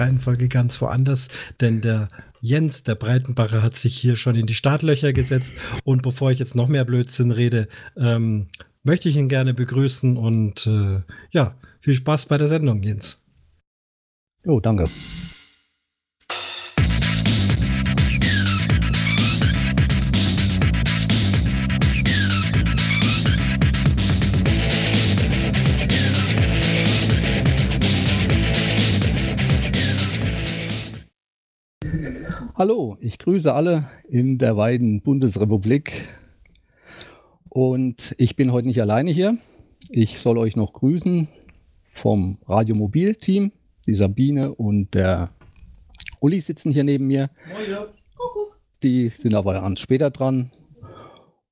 Reihenfolge ganz woanders, denn der Jens, der Breitenbacher, hat sich hier schon in die Startlöcher gesetzt. Und bevor ich jetzt noch mehr Blödsinn rede, ähm, möchte ich ihn gerne begrüßen und äh, ja, viel Spaß bei der Sendung, Jens. Jo, danke. Hallo, ich grüße alle in der weiten Bundesrepublik. Und ich bin heute nicht alleine hier. Ich soll euch noch grüßen vom Radiomobil-Team. Die Sabine und der Uli sitzen hier neben mir. Die sind aber später dran.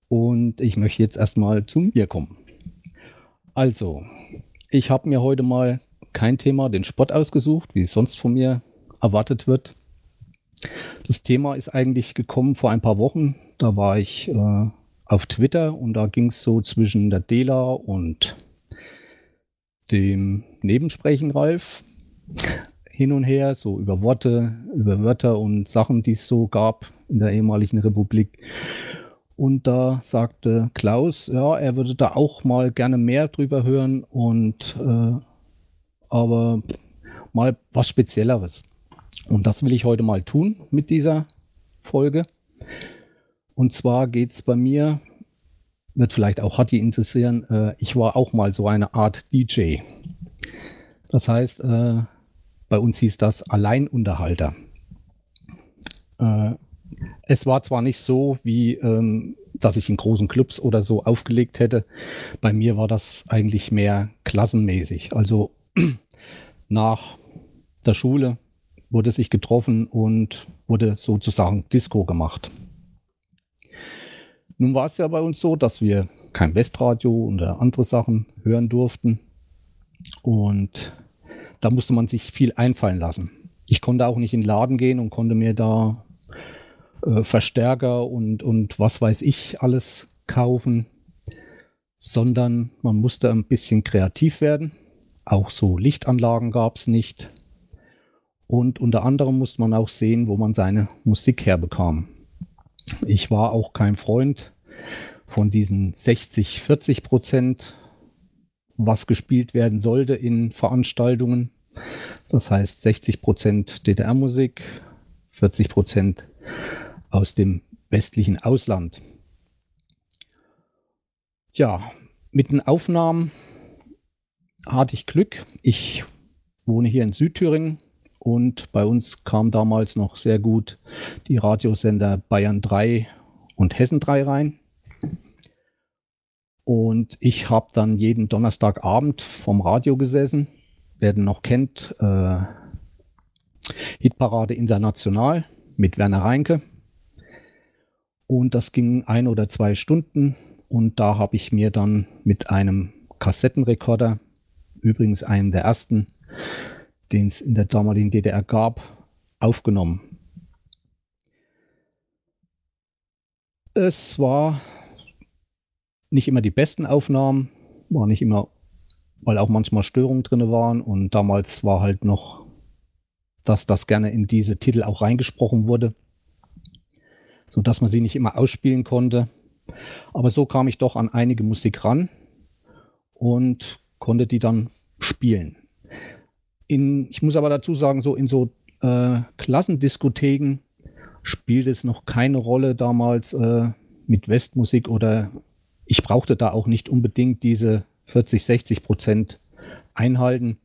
Und ich möchte jetzt erstmal zu mir kommen. Also, ich habe mir heute mal kein Thema, den Sport ausgesucht, wie es sonst von mir erwartet wird. Das Thema ist eigentlich gekommen vor ein paar Wochen. Da war ich äh, auf Twitter und da ging es so zwischen der Dela und dem Nebensprechen Ralf hin und her, so über Worte, über Wörter und Sachen, die es so gab in der ehemaligen Republik. Und da sagte Klaus, ja, er würde da auch mal gerne mehr drüber hören und äh, aber mal was Spezielleres. Und das will ich heute mal tun mit dieser Folge. Und zwar geht es bei mir, wird vielleicht auch Hatti interessieren, äh, ich war auch mal so eine Art DJ. Das heißt, äh, bei uns hieß das Alleinunterhalter. Äh, es war zwar nicht so, wie ähm, dass ich in großen Clubs oder so aufgelegt hätte. Bei mir war das eigentlich mehr klassenmäßig. Also nach der Schule wurde sich getroffen und wurde sozusagen Disco gemacht. Nun war es ja bei uns so, dass wir kein Westradio oder andere Sachen hören durften. Und da musste man sich viel einfallen lassen. Ich konnte auch nicht in den Laden gehen und konnte mir da äh, Verstärker und, und was weiß ich alles kaufen, sondern man musste ein bisschen kreativ werden. Auch so Lichtanlagen gab es nicht. Und unter anderem musste man auch sehen, wo man seine Musik herbekam. Ich war auch kein Freund von diesen 60, 40 Prozent, was gespielt werden sollte in Veranstaltungen. Das heißt 60 Prozent DDR-Musik, 40 Prozent aus dem westlichen Ausland. Ja, mit den Aufnahmen hatte ich Glück. Ich wohne hier in Südthüringen und bei uns kam damals noch sehr gut die Radiosender Bayern 3 und Hessen 3 rein. Und ich habe dann jeden Donnerstagabend vom Radio gesessen. Wer den noch kennt, äh, Hitparade International mit Werner Reinke. Und das ging ein oder zwei Stunden. Und da habe ich mir dann mit einem Kassettenrekorder, übrigens einen der ersten, den es in der damaligen DDR gab, aufgenommen. Es war nicht immer die besten Aufnahmen, war nicht immer, weil auch manchmal Störungen drin waren und damals war halt noch, dass das gerne in diese Titel auch reingesprochen wurde, so dass man sie nicht immer ausspielen konnte. Aber so kam ich doch an einige Musik ran und konnte die dann spielen in, ich muss aber dazu sagen, so in so äh, Klassendiskotheken spielt es noch keine Rolle damals äh, mit Westmusik oder ich brauchte da auch nicht unbedingt diese 40, 60 Prozent einhalten.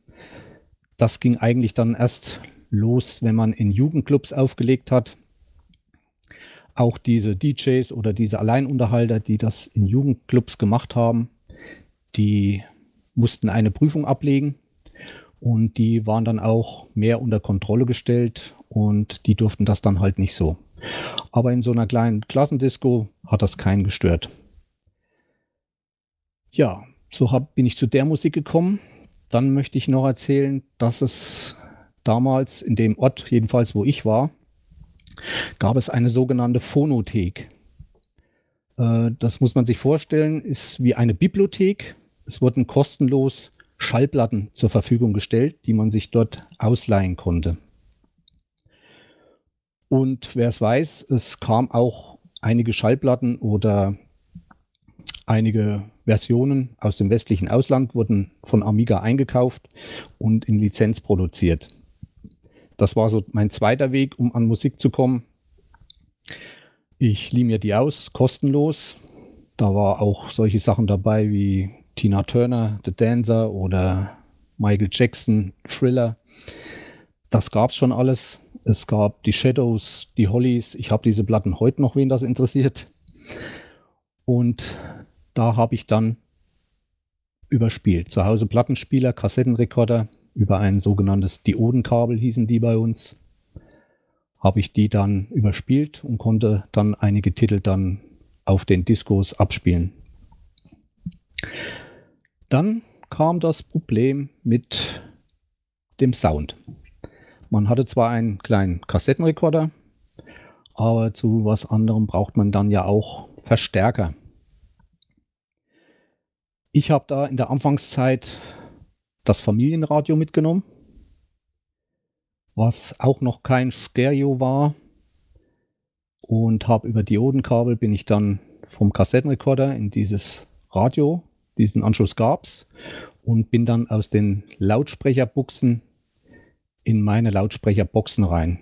Das ging eigentlich dann erst los, wenn man in Jugendclubs aufgelegt hat. Auch diese DJs oder diese Alleinunterhalter, die das in Jugendclubs gemacht haben, die mussten eine Prüfung ablegen und die waren dann auch mehr unter Kontrolle gestellt und die durften das dann halt nicht so. Aber in so einer kleinen Klassendisco hat das keinen gestört. Ja, so hab, bin ich zu der Musik gekommen. Dann möchte ich noch erzählen, dass es damals in dem Ort, jedenfalls wo ich war, gab es eine sogenannte Phonothek. Äh, das muss man sich vorstellen, ist wie eine Bibliothek. Es wurden kostenlos Schallplatten zur Verfügung gestellt, die man sich dort ausleihen konnte. Und wer es weiß, es kam auch einige Schallplatten oder einige Versionen aus dem westlichen Ausland wurden von Amiga eingekauft und in Lizenz produziert. Das war so mein zweiter Weg, um an Musik zu kommen. Ich lieh mir die aus, kostenlos. Da war auch solche Sachen dabei wie Tina Turner, The Dancer oder Michael Jackson, Thriller. Das gab es schon alles. Es gab die Shadows, die Hollies. Ich habe diese Platten heute noch, wen das interessiert. Und da habe ich dann überspielt. Zu Hause Plattenspieler, Kassettenrekorder über ein sogenanntes Diodenkabel hießen die bei uns. Habe ich die dann überspielt und konnte dann einige Titel dann auf den Diskos abspielen. Dann kam das Problem mit dem Sound. Man hatte zwar einen kleinen Kassettenrekorder, aber zu was anderem braucht man dann ja auch Verstärker. Ich habe da in der Anfangszeit das Familienradio mitgenommen, was auch noch kein Stereo war. Und habe über Diodenkabel bin ich dann vom Kassettenrekorder in dieses Radio diesen Anschluss gab es und bin dann aus den Lautsprecherbuchsen in meine Lautsprecherboxen rein.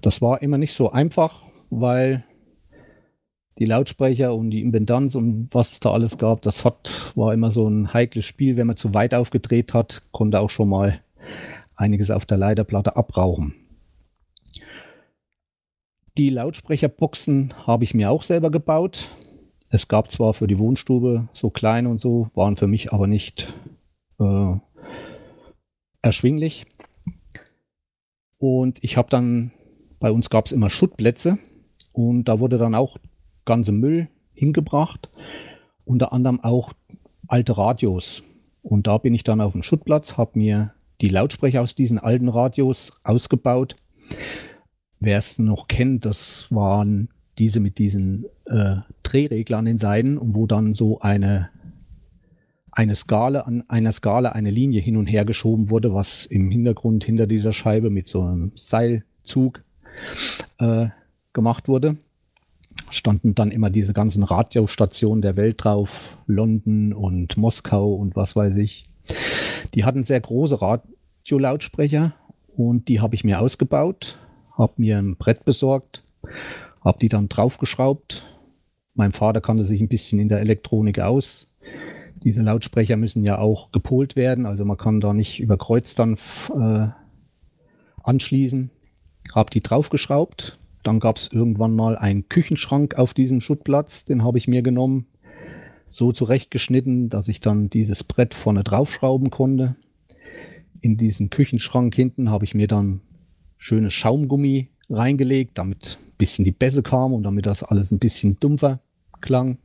Das war immer nicht so einfach, weil die Lautsprecher und die Impedanz und was es da alles gab, das hat, war immer so ein heikles Spiel. Wenn man zu weit aufgedreht hat, konnte auch schon mal einiges auf der Leiterplatte abrauchen. Die Lautsprecherboxen habe ich mir auch selber gebaut. Es gab zwar für die Wohnstube so kleine und so, waren für mich aber nicht äh, erschwinglich. Und ich habe dann, bei uns gab es immer Schuttplätze und da wurde dann auch ganze Müll hingebracht, unter anderem auch alte Radios. Und da bin ich dann auf dem Schuttplatz, habe mir die Lautsprecher aus diesen alten Radios ausgebaut. Wer es noch kennt, das waren diese mit diesen äh, Drehregler an den Seiten und wo dann so eine, eine Skala an einer Skala eine Linie hin und her geschoben wurde, was im Hintergrund hinter dieser Scheibe mit so einem Seilzug äh, gemacht wurde. Standen dann immer diese ganzen Radiostationen der Welt drauf, London und Moskau und was weiß ich. Die hatten sehr große Radiolautsprecher und die habe ich mir ausgebaut, habe mir ein Brett besorgt habe die dann draufgeschraubt. Mein Vater kannte sich ein bisschen in der Elektronik aus. Diese Lautsprecher müssen ja auch gepolt werden, also man kann da nicht über Kreuz dann äh, anschließen. Habe die draufgeschraubt. Dann gab es irgendwann mal einen Küchenschrank auf diesem Schuttplatz, den habe ich mir genommen, so zurechtgeschnitten, dass ich dann dieses Brett vorne draufschrauben konnte. In diesen Küchenschrank hinten habe ich mir dann schönes Schaumgummi reingelegt, damit ein bisschen die Bässe kam und damit das alles ein bisschen dumpfer klang.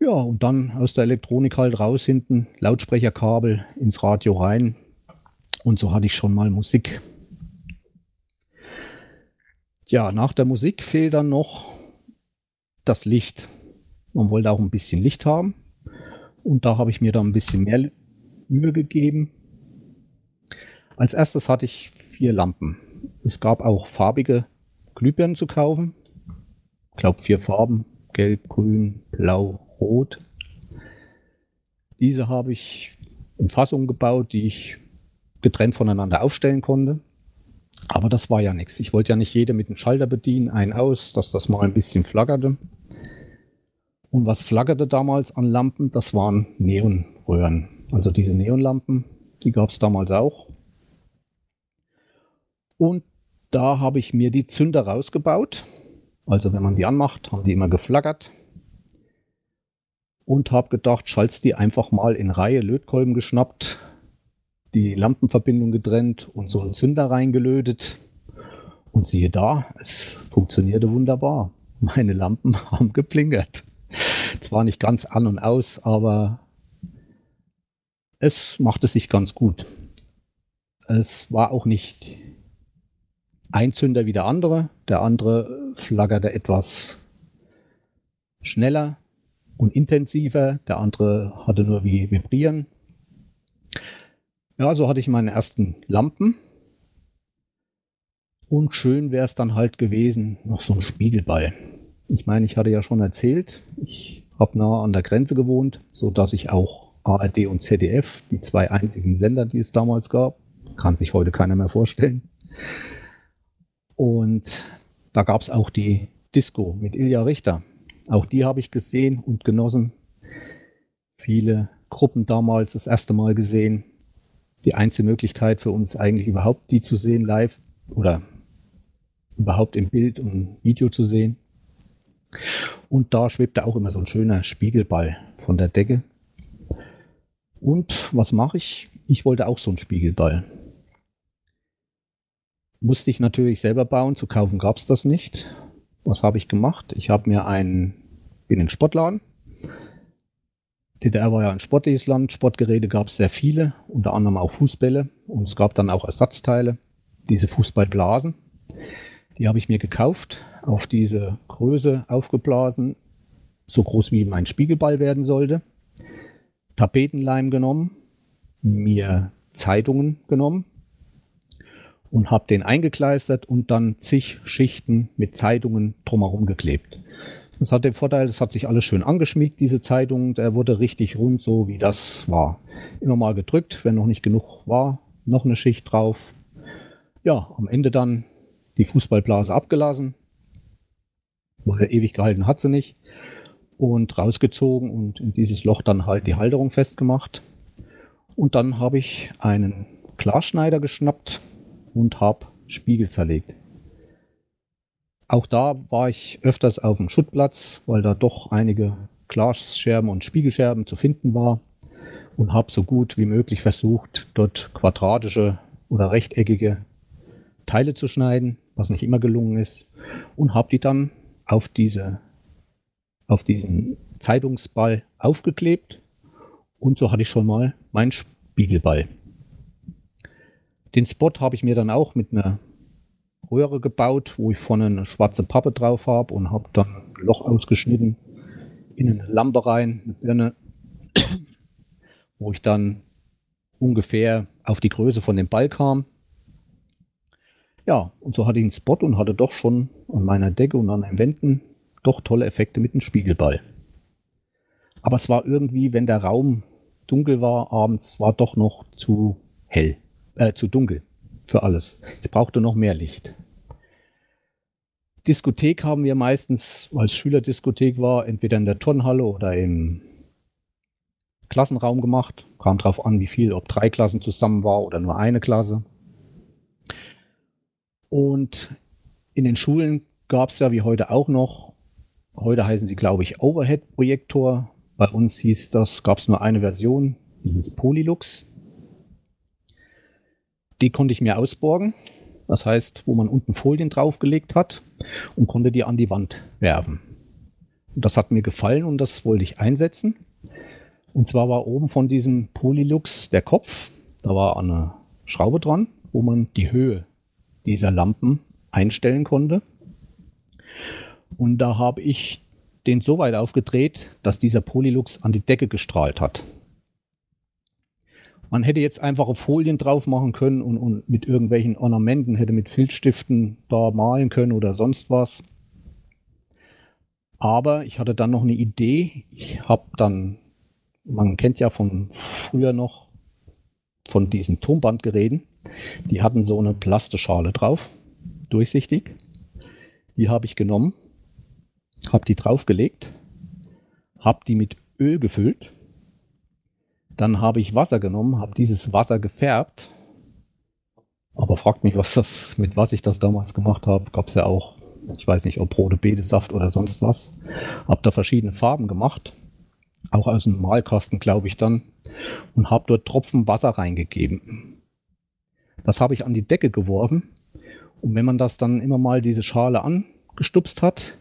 Ja, und dann aus der Elektronik halt raus hinten, Lautsprecherkabel ins Radio rein. Und so hatte ich schon mal Musik. Ja, nach der Musik fehlt dann noch das Licht. Man wollte auch ein bisschen Licht haben. Und da habe ich mir dann ein bisschen mehr Mühe gegeben. Als erstes hatte ich vier Lampen. Es gab auch farbige Glühbirnen zu kaufen. Ich glaube vier Farben. Gelb, Grün, Blau, Rot. Diese habe ich in Fassungen gebaut, die ich getrennt voneinander aufstellen konnte. Aber das war ja nichts. Ich wollte ja nicht jede mit dem Schalter bedienen, ein aus, dass das mal ein bisschen flackerte. Und was flackerte damals an Lampen, das waren Neonröhren. Also diese Neonlampen, die gab es damals auch. Und da habe ich mir die Zünder rausgebaut. Also wenn man die anmacht, haben die immer geflackert. Und habe gedacht, schalt's die einfach mal in Reihe Lötkolben geschnappt, die Lampenverbindung getrennt und so einen Zünder reingelötet. Und siehe da, es funktionierte wunderbar. Meine Lampen haben geblinkert. zwar nicht ganz an und aus, aber es machte sich ganz gut. Es war auch nicht ein Zünder wie der andere. Der andere flaggerte etwas schneller und intensiver. Der andere hatte nur wie Vibrieren. Ja, so hatte ich meine ersten Lampen. Und schön wäre es dann halt gewesen, noch so ein Spiegelball. Ich meine, ich hatte ja schon erzählt, ich habe nah an der Grenze gewohnt, so dass ich auch ARD und ZDF, die zwei einzigen Sender, die es damals gab, kann sich heute keiner mehr vorstellen. Und da gab es auch die Disco mit Ilja Richter. Auch die habe ich gesehen und genossen. Viele Gruppen damals das erste Mal gesehen. Die einzige Möglichkeit für uns eigentlich überhaupt, die zu sehen live oder überhaupt im Bild und Video zu sehen. Und da schwebte auch immer so ein schöner Spiegelball von der Decke. Und was mache ich? Ich wollte auch so einen Spiegelball. Musste ich natürlich selber bauen, zu kaufen gab es das nicht. Was habe ich gemacht? Ich habe mir einen, bin in den Sportladen. DDR war ja ein sportliches Land, Sportgeräte gab es sehr viele, unter anderem auch Fußbälle und es gab dann auch Ersatzteile, diese Fußballblasen. Die habe ich mir gekauft, auf diese Größe aufgeblasen, so groß wie mein Spiegelball werden sollte. Tapetenleim genommen, mir Zeitungen genommen und habe den eingekleistert und dann zig Schichten mit Zeitungen drumherum geklebt. Das hat den Vorteil, es hat sich alles schön angeschmiegt, diese Zeitung. Der wurde richtig rund, so wie das war. Immer mal gedrückt, wenn noch nicht genug war, noch eine Schicht drauf. Ja, am Ende dann die Fußballblase abgelassen. Weil ewig gehalten hat sie nicht und rausgezogen und in dieses Loch dann halt die Halterung festgemacht. Und dann habe ich einen Klarschneider geschnappt und habe Spiegel zerlegt. Auch da war ich öfters auf dem Schuttplatz, weil da doch einige Glasscherben und Spiegelscherben zu finden war und habe so gut wie möglich versucht, dort quadratische oder rechteckige Teile zu schneiden, was nicht immer gelungen ist, und habe die dann auf diese auf diesen Zeitungsball aufgeklebt und so hatte ich schon mal meinen Spiegelball. Den Spot habe ich mir dann auch mit einer Röhre gebaut, wo ich vorne eine schwarze Pappe drauf habe und habe dann ein Loch ausgeschnitten in eine Lampe rein, eine Birne, wo ich dann ungefähr auf die Größe von dem Ball kam. Ja, und so hatte ich einen Spot und hatte doch schon an meiner Decke und an den Wänden doch tolle Effekte mit dem Spiegelball. Aber es war irgendwie, wenn der Raum dunkel war abends, war doch noch zu hell, äh, zu dunkel für alles. Ich brauchte noch mehr Licht. Diskothek haben wir meistens, weil es Schülerdiskothek war, entweder in der Turnhalle oder im Klassenraum gemacht. Kam drauf an, wie viel, ob drei Klassen zusammen war oder nur eine Klasse. Und in den Schulen gab es ja wie heute auch noch Heute heißen sie, glaube ich, Overhead-Projektor. Bei uns hieß das, gab es nur eine Version, die hieß Polylux. Die konnte ich mir ausborgen. Das heißt, wo man unten Folien draufgelegt hat und konnte die an die Wand werfen. Und das hat mir gefallen und das wollte ich einsetzen. Und zwar war oben von diesem Polylux der Kopf. Da war eine Schraube dran, wo man die Höhe dieser Lampen einstellen konnte. Und da habe ich den so weit aufgedreht, dass dieser Polylux an die Decke gestrahlt hat. Man hätte jetzt einfache Folien drauf machen können und, und mit irgendwelchen Ornamenten hätte mit Filzstiften da malen können oder sonst was. Aber ich hatte dann noch eine Idee. Ich habe dann, man kennt ja von früher noch von diesen Tonbandgeräten, die hatten so eine Plasteschale drauf, durchsichtig. Die habe ich genommen habe die draufgelegt, habe die mit Öl gefüllt, dann habe ich Wasser genommen, habe dieses Wasser gefärbt, aber fragt mich, was das, mit was ich das damals gemacht habe, gab es ja auch, ich weiß nicht, ob rote Betesaft oder sonst was, habe da verschiedene Farben gemacht, auch aus dem Malkasten, glaube ich dann, und habe dort Tropfen Wasser reingegeben. Das habe ich an die Decke geworfen. Und wenn man das dann immer mal diese Schale angestupst hat,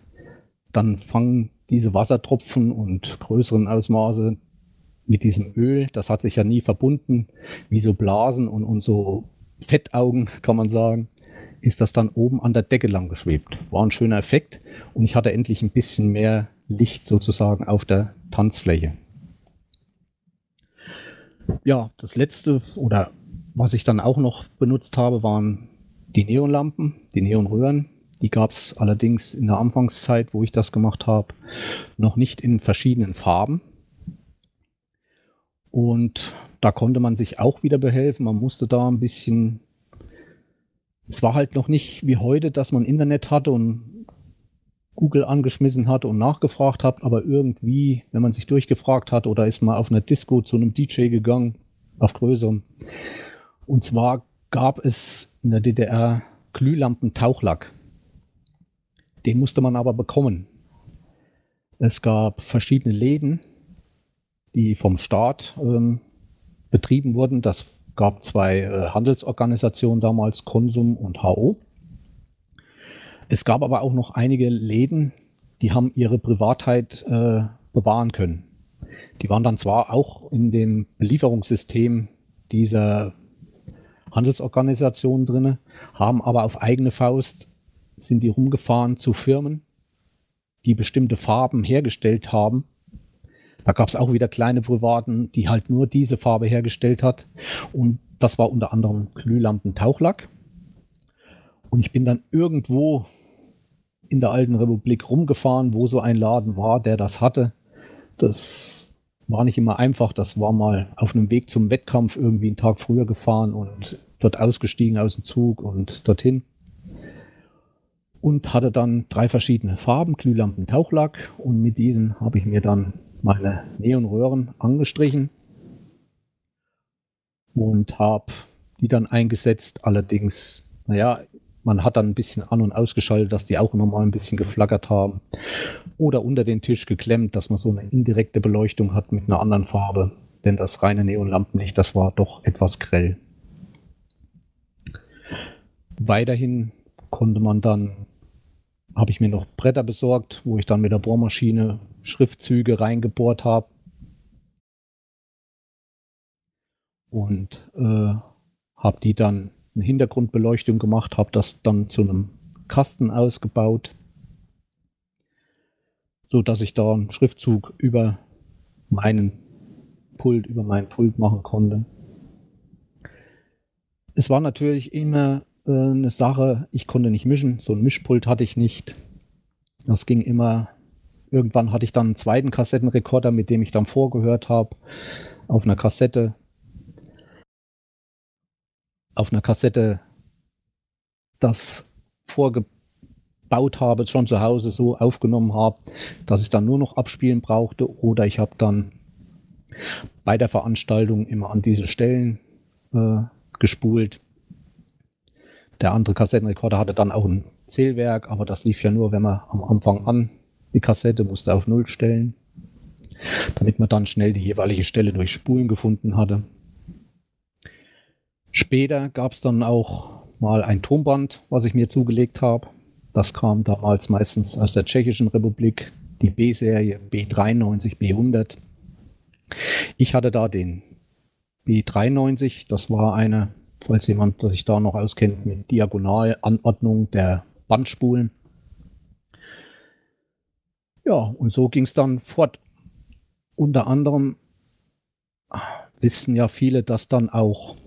dann fangen diese Wassertropfen und größeren Ausmaße mit diesem Öl, das hat sich ja nie verbunden, wie so Blasen und, und so Fettaugen, kann man sagen, ist das dann oben an der Decke lang geschwebt. War ein schöner Effekt und ich hatte endlich ein bisschen mehr Licht sozusagen auf der Tanzfläche. Ja, das letzte oder was ich dann auch noch benutzt habe, waren die Neonlampen, die Neonröhren. Die gab es allerdings in der Anfangszeit, wo ich das gemacht habe, noch nicht in verschiedenen Farben. Und da konnte man sich auch wieder behelfen. Man musste da ein bisschen. Es war halt noch nicht wie heute, dass man Internet hatte und Google angeschmissen hat und nachgefragt hat, aber irgendwie, wenn man sich durchgefragt hat oder ist mal auf einer Disco zu einem DJ gegangen, auf größerem. Und zwar gab es in der DDR Glühlampen-Tauchlack. Den musste man aber bekommen. Es gab verschiedene Läden, die vom Staat ähm, betrieben wurden. Das gab zwei äh, Handelsorganisationen damals, Konsum und HO. Es gab aber auch noch einige Läden, die haben ihre Privatheit äh, bewahren können. Die waren dann zwar auch in dem Belieferungssystem dieser Handelsorganisation drin, haben aber auf eigene Faust sind die rumgefahren zu Firmen, die bestimmte Farben hergestellt haben da gab es auch wieder kleine Privaten, die halt nur diese Farbe hergestellt hat. Und das war unter anderem Glühlampen-Tauchlack. Und ich bin dann irgendwo in der alten Republik rumgefahren, wo so ein Laden war, der das hatte. Das war nicht immer einfach. Das war mal auf einem Weg zum Wettkampf irgendwie einen Tag früher gefahren und dort ausgestiegen aus dem Zug und dorthin. Und hatte dann drei verschiedene Farben, Glühlampen, Tauchlack. Und mit diesen habe ich mir dann meine Neonröhren angestrichen und habe die dann eingesetzt. Allerdings, naja, man hat dann ein bisschen an- und ausgeschaltet, dass die auch immer mal ein bisschen geflackert haben. Oder unter den Tisch geklemmt, dass man so eine indirekte Beleuchtung hat mit einer anderen Farbe. Denn das reine Neonlampenlicht, das war doch etwas grell. Weiterhin konnte man dann habe ich mir noch Bretter besorgt, wo ich dann mit der Bohrmaschine Schriftzüge reingebohrt habe. Und äh, habe die dann eine Hintergrundbeleuchtung gemacht, habe das dann zu einem Kasten ausgebaut, so dass ich da einen Schriftzug über meinen Pult, über meinen Pult machen konnte. Es war natürlich immer äh, eine Sache, ich konnte nicht mischen, so ein Mischpult hatte ich nicht. Das ging immer, irgendwann hatte ich dann einen zweiten Kassettenrekorder, mit dem ich dann vorgehört habe, auf einer Kassette. Auf einer Kassette das vorgebaut habe, schon zu Hause so aufgenommen habe, dass ich dann nur noch abspielen brauchte. Oder ich habe dann bei der Veranstaltung immer an diese Stellen äh, gespult. Der andere Kassettenrekorder hatte dann auch ein Zählwerk, aber das lief ja nur, wenn man am Anfang an die Kassette musste auf Null stellen, damit man dann schnell die jeweilige Stelle durch Spulen gefunden hatte. Später gab es dann auch mal ein Tonband, was ich mir zugelegt habe. Das kam damals meistens aus der Tschechischen Republik, die B-Serie B93, B100. Ich hatte da den B93, das war eine falls jemand sich da noch auskennt mit Diagonalanordnung der Bandspulen. Ja, und so ging es dann fort. Unter anderem wissen ja viele, dass dann auch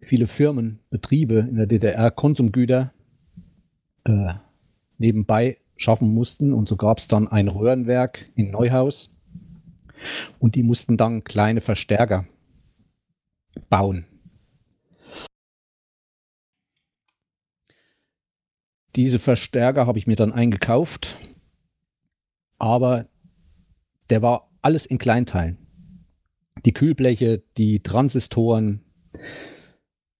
viele Firmen, Betriebe in der DDR Konsumgüter äh, nebenbei schaffen mussten. Und so gab es dann ein Röhrenwerk in Neuhaus. Und die mussten dann kleine Verstärker bauen. Diese Verstärker habe ich mir dann eingekauft, aber der war alles in Kleinteilen. Die Kühlbleche, die Transistoren,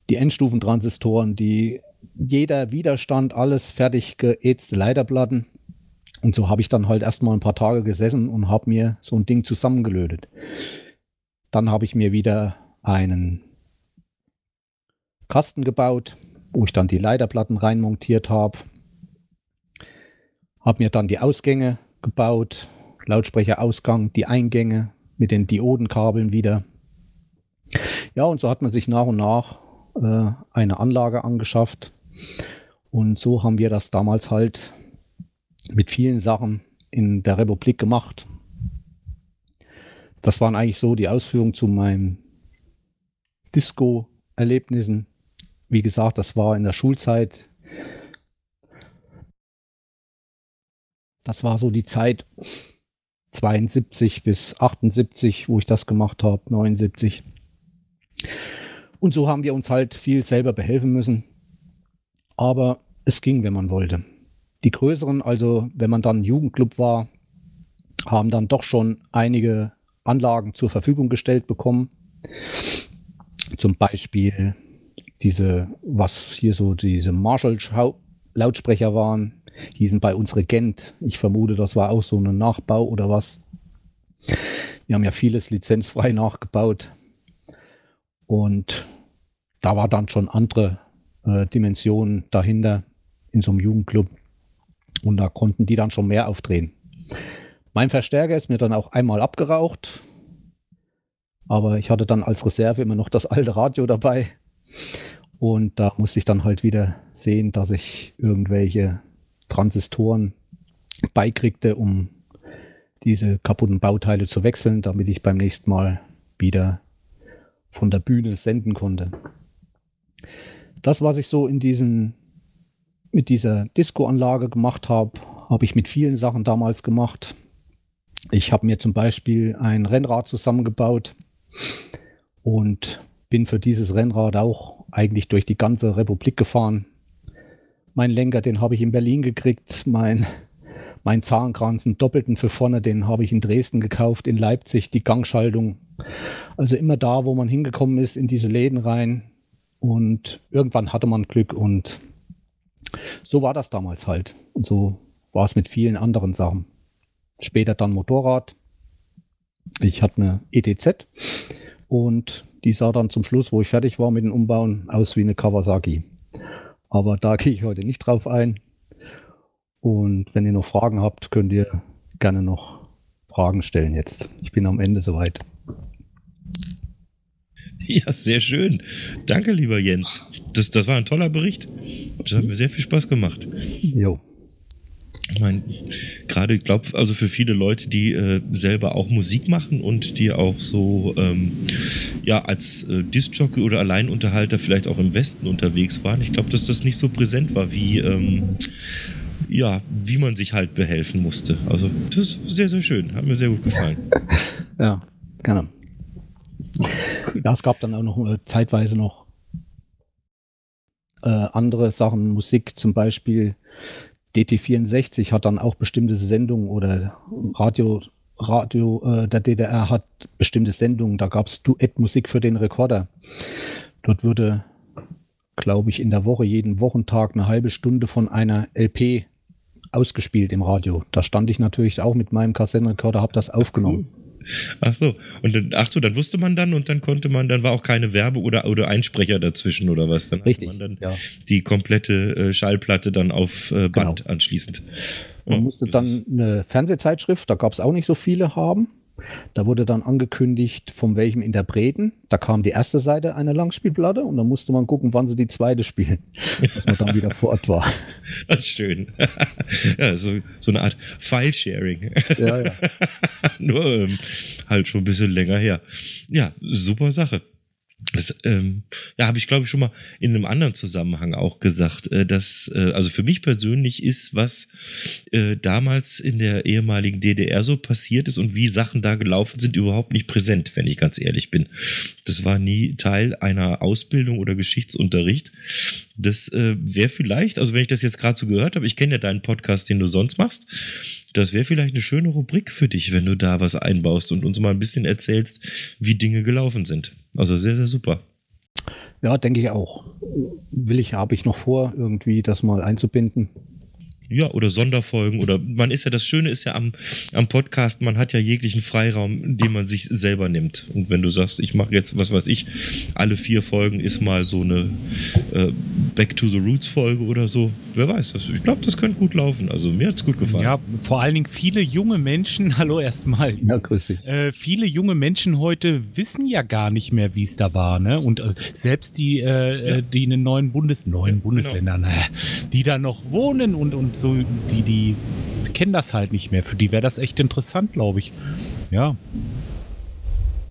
die Endstufentransistoren, die jeder Widerstand, alles fertig geätzte Leiterplatten. Und so habe ich dann halt erstmal ein paar Tage gesessen und habe mir so ein Ding zusammengelötet. Dann habe ich mir wieder einen Kasten gebaut, wo ich dann die Leiterplatten reinmontiert habe. Habe mir dann die Ausgänge gebaut, Lautsprecherausgang, die Eingänge mit den Diodenkabeln wieder. Ja, und so hat man sich nach und nach äh, eine Anlage angeschafft. Und so haben wir das damals halt mit vielen Sachen in der Republik gemacht. Das waren eigentlich so die Ausführungen zu meinen Disco-Erlebnissen. Wie gesagt, das war in der Schulzeit. Das war so die Zeit 72 bis 78, wo ich das gemacht habe, 79. Und so haben wir uns halt viel selber behelfen müssen. Aber es ging, wenn man wollte. Die größeren, also wenn man dann Jugendclub war, haben dann doch schon einige Anlagen zur Verfügung gestellt bekommen. Zum Beispiel diese, was hier so diese Marshall-Lautsprecher waren, hießen bei uns Regent. Ich vermute, das war auch so ein Nachbau oder was. Wir haben ja vieles lizenzfrei nachgebaut. Und da war dann schon andere äh, Dimensionen dahinter in so einem Jugendclub. Und da konnten die dann schon mehr aufdrehen. Mein Verstärker ist mir dann auch einmal abgeraucht. Aber ich hatte dann als Reserve immer noch das alte Radio dabei. Und da musste ich dann halt wieder sehen, dass ich irgendwelche Transistoren beikriegte, um diese kaputten Bauteile zu wechseln, damit ich beim nächsten Mal wieder von der Bühne senden konnte. Das, was ich so in diesen, mit dieser Disco-Anlage gemacht habe, habe ich mit vielen Sachen damals gemacht. Ich habe mir zum Beispiel ein Rennrad zusammengebaut und bin für dieses Rennrad auch eigentlich durch die ganze Republik gefahren. Mein Lenker, den habe ich in Berlin gekriegt. Mein, mein Zahnkranz, einen doppelten für vorne, den habe ich in Dresden gekauft, in Leipzig, die Gangschaltung also immer da, wo man hingekommen ist, in diese Läden rein. Und irgendwann hatte man Glück und so war das damals halt. Und so war es mit vielen anderen Sachen. Später dann Motorrad. Ich hatte eine ETZ und die sah dann zum Schluss, wo ich fertig war mit dem Umbauen, aus wie eine Kawasaki. Aber da gehe ich heute nicht drauf ein. Und wenn ihr noch Fragen habt, könnt ihr gerne noch Fragen stellen jetzt. Ich bin am Ende soweit. Ja, sehr schön. Danke, lieber Jens. Das, das war ein toller Bericht. Das hat mir sehr viel Spaß gemacht. Jo. Ich meine, gerade, glaube, also für viele Leute, die äh, selber auch Musik machen und die auch so, ähm, ja, als äh, Disc-Jockey oder Alleinunterhalter vielleicht auch im Westen unterwegs waren, ich glaube, dass das nicht so präsent war wie, ähm, ja, wie man sich halt behelfen musste. Also, das ist sehr, sehr schön. Hat mir sehr gut gefallen. ja, gerne. Ja, es gab dann auch noch äh, zeitweise noch äh, andere Sachen, Musik zum Beispiel. DT64 hat dann auch bestimmte Sendungen oder Radio, Radio äh, der DDR hat bestimmte Sendungen. Da gab es Duettmusik für den Rekorder. Dort würde, glaube ich, in der Woche, jeden Wochentag eine halbe Stunde von einer LP ausgespielt im Radio. Da stand ich natürlich auch mit meinem Kassettenrekorder, habe das aufgenommen. Ach so, und dann, ach so, dann wusste man dann und dann konnte man, dann war auch keine Werbe- oder, oder Einsprecher dazwischen oder was. Dann Richtig, man dann ja. die komplette äh, Schallplatte dann auf äh, Band genau. anschließend. Man oh, musste dann eine Fernsehzeitschrift, da gab es auch nicht so viele haben. Da wurde dann angekündigt, von welchem Interpreten. Da kam die erste Seite einer Langspielplatte und dann musste man gucken, wann sie die zweite spielen, dass man dann wieder vor Ort war. Schön. ja, so, so eine Art File-Sharing. Ja, ja. Nur ähm, halt schon ein bisschen länger her. Ja, super Sache. Das ähm, ja, habe ich glaube ich schon mal in einem anderen Zusammenhang auch gesagt, äh, dass äh, also für mich persönlich ist, was äh, damals in der ehemaligen DDR so passiert ist und wie Sachen da gelaufen sind, überhaupt nicht präsent, wenn ich ganz ehrlich bin. Das war nie Teil einer Ausbildung oder Geschichtsunterricht. Das äh, wäre vielleicht, also wenn ich das jetzt gerade so gehört habe, ich kenne ja deinen Podcast, den du sonst machst, das wäre vielleicht eine schöne Rubrik für dich, wenn du da was einbaust und uns mal ein bisschen erzählst, wie Dinge gelaufen sind. Also sehr, sehr super. Ja, denke ich auch. Will ich, habe ich noch vor, irgendwie das mal einzubinden. Ja, oder Sonderfolgen oder man ist ja, das Schöne ist ja am, am Podcast, man hat ja jeglichen Freiraum, den man sich selber nimmt. Und wenn du sagst, ich mache jetzt, was weiß ich, alle vier Folgen ist mal so eine äh, Back to the Roots Folge oder so, wer weiß, das, ich glaube, das könnte gut laufen. Also mir hat es gut gefallen. Ja, vor allen Dingen viele junge Menschen, hallo erstmal. Ja, grüß dich. Äh, viele junge Menschen heute wissen ja gar nicht mehr, wie es da war, ne? Und äh, selbst die, äh, ja. Äh, die in den neuen Bundes, neuen ja, Bundesländern, genau. die da noch wohnen und, und so, die, die kennen das halt nicht mehr. Für die wäre das echt interessant, glaube ich. Ja.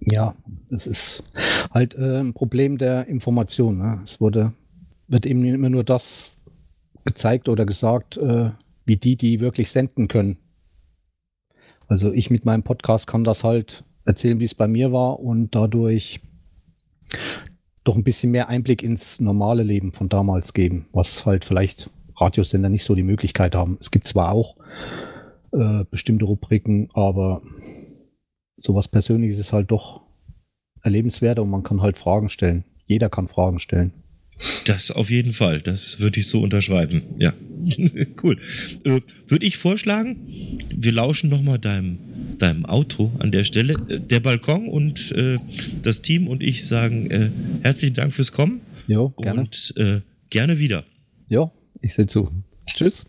Ja, es ist halt äh, ein Problem der Information. Ne? Es wurde, wird eben immer nur das gezeigt oder gesagt, äh, wie die, die wirklich senden können. Also ich mit meinem Podcast kann das halt erzählen, wie es bei mir war und dadurch doch ein bisschen mehr Einblick ins normale Leben von damals geben, was halt vielleicht Radiosender nicht so die Möglichkeit haben. Es gibt zwar auch äh, bestimmte Rubriken, aber sowas Persönliches ist halt doch erlebenswert und man kann halt Fragen stellen. Jeder kann Fragen stellen. Das auf jeden Fall. Das würde ich so unterschreiben. Ja. cool. Äh, würde ich vorschlagen, wir lauschen nochmal deinem, deinem Outro an der Stelle. Äh, der Balkon und äh, das Team und ich sagen äh, herzlichen Dank fürs Kommen. Jo, gerne. Und äh, gerne wieder. Jo, ich sehe zu. Tschüss.